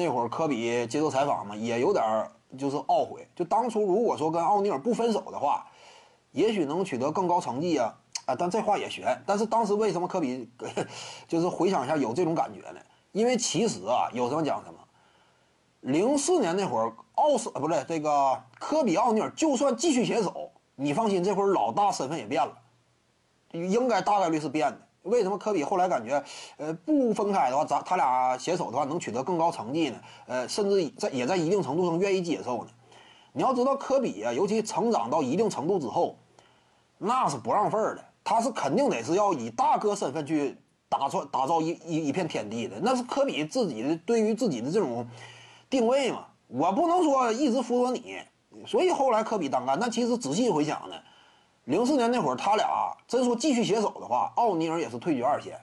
那会儿科比接受采访嘛，也有点就是懊悔，就当初如果说跟奥尼尔不分手的话，也许能取得更高成绩啊啊！但这话也悬。但是当时为什么科比 就是回想一下有这种感觉呢？因为其实啊，有什么讲什么。零四年那会儿，奥斯不对，这个科比奥尼尔就算继续携手，你放心，这会儿老大身份也变了，应该大概率是变的。为什么科比后来感觉，呃，不分开的话，咱他俩携手的话能取得更高成绩呢？呃，甚至在也在一定程度上愿意接受呢？你要知道，科比啊，尤其成长到一定程度之后，那是不让份儿的，他是肯定得是要以大哥身份去打造打造一一一片天地的，那是科比自己的对于自己的这种定位嘛。我不能说一直辅佐你，所以后来科比当干。但其实仔细回想呢。零四年那会儿，他俩真说继续携手的话，奥尼尔也是退居二线。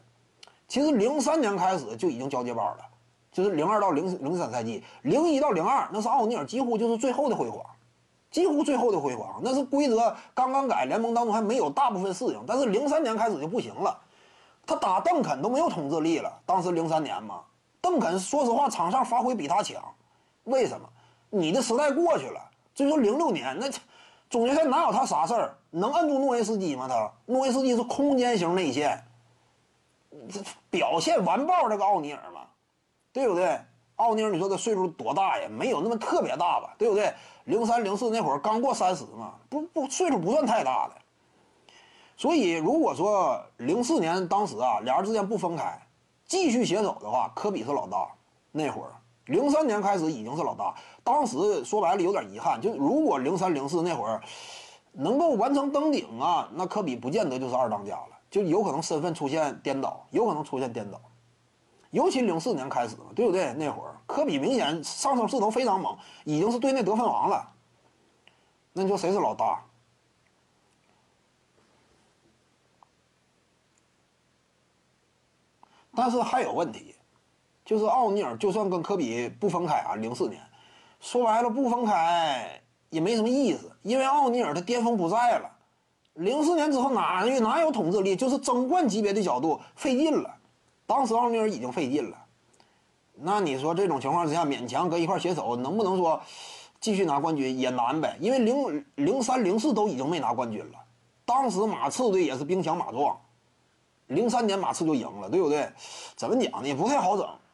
其实零三年开始就已经交接班了，就是零二到零零三赛季，零一到零二那是奥尼尔几乎就是最后的辉煌，几乎最后的辉煌。那是规则刚刚改，联盟当中还没有大部分适应。但是零三年开始就不行了，他打邓肯都没有统治力了。当时零三年嘛，邓肯说实话场上发挥比他强，为什么？你的时代过去了。所以说零六年那。总决赛哪有他啥事儿？能摁住诺维斯基吗？他诺维斯基是空间型内线，这表现完爆这个奥尼尔嘛，对不对？奥尼尔，你说他岁数多大呀？没有那么特别大吧，对不对？零三零四那会儿刚过三十嘛，不不，岁数不算太大的。所以如果说零四年当时啊，俩人之间不分开，继续携手的话，科比是老大那会儿。零三年开始已经是老大，当时说白了有点遗憾，就如果零三零四那会儿能够完成登顶啊，那科比不见得就是二当家了，就有可能身份出现颠倒，有可能出现颠倒。尤其零四年开始嘛，对不对？那会儿科比明显上升势头非常猛，已经是队内得分王了。那你说谁是老大？但是还有问题。就是奥尼尔，就算跟科比不分开啊，零四年，说白了不分开也没什么意思，因为奥尼尔他巅峰不在了。零四年之后哪哪有统治力？就是争冠级别的角度费劲了，当时奥尼尔已经费劲了。那你说这种情况之下，勉强搁一块携手，能不能说继续拿冠军也难呗？因为零零三零四都已经没拿冠军了，当时马刺队也是兵强马壮，零三年马刺就赢了，对不对？怎么讲呢？也不太好整。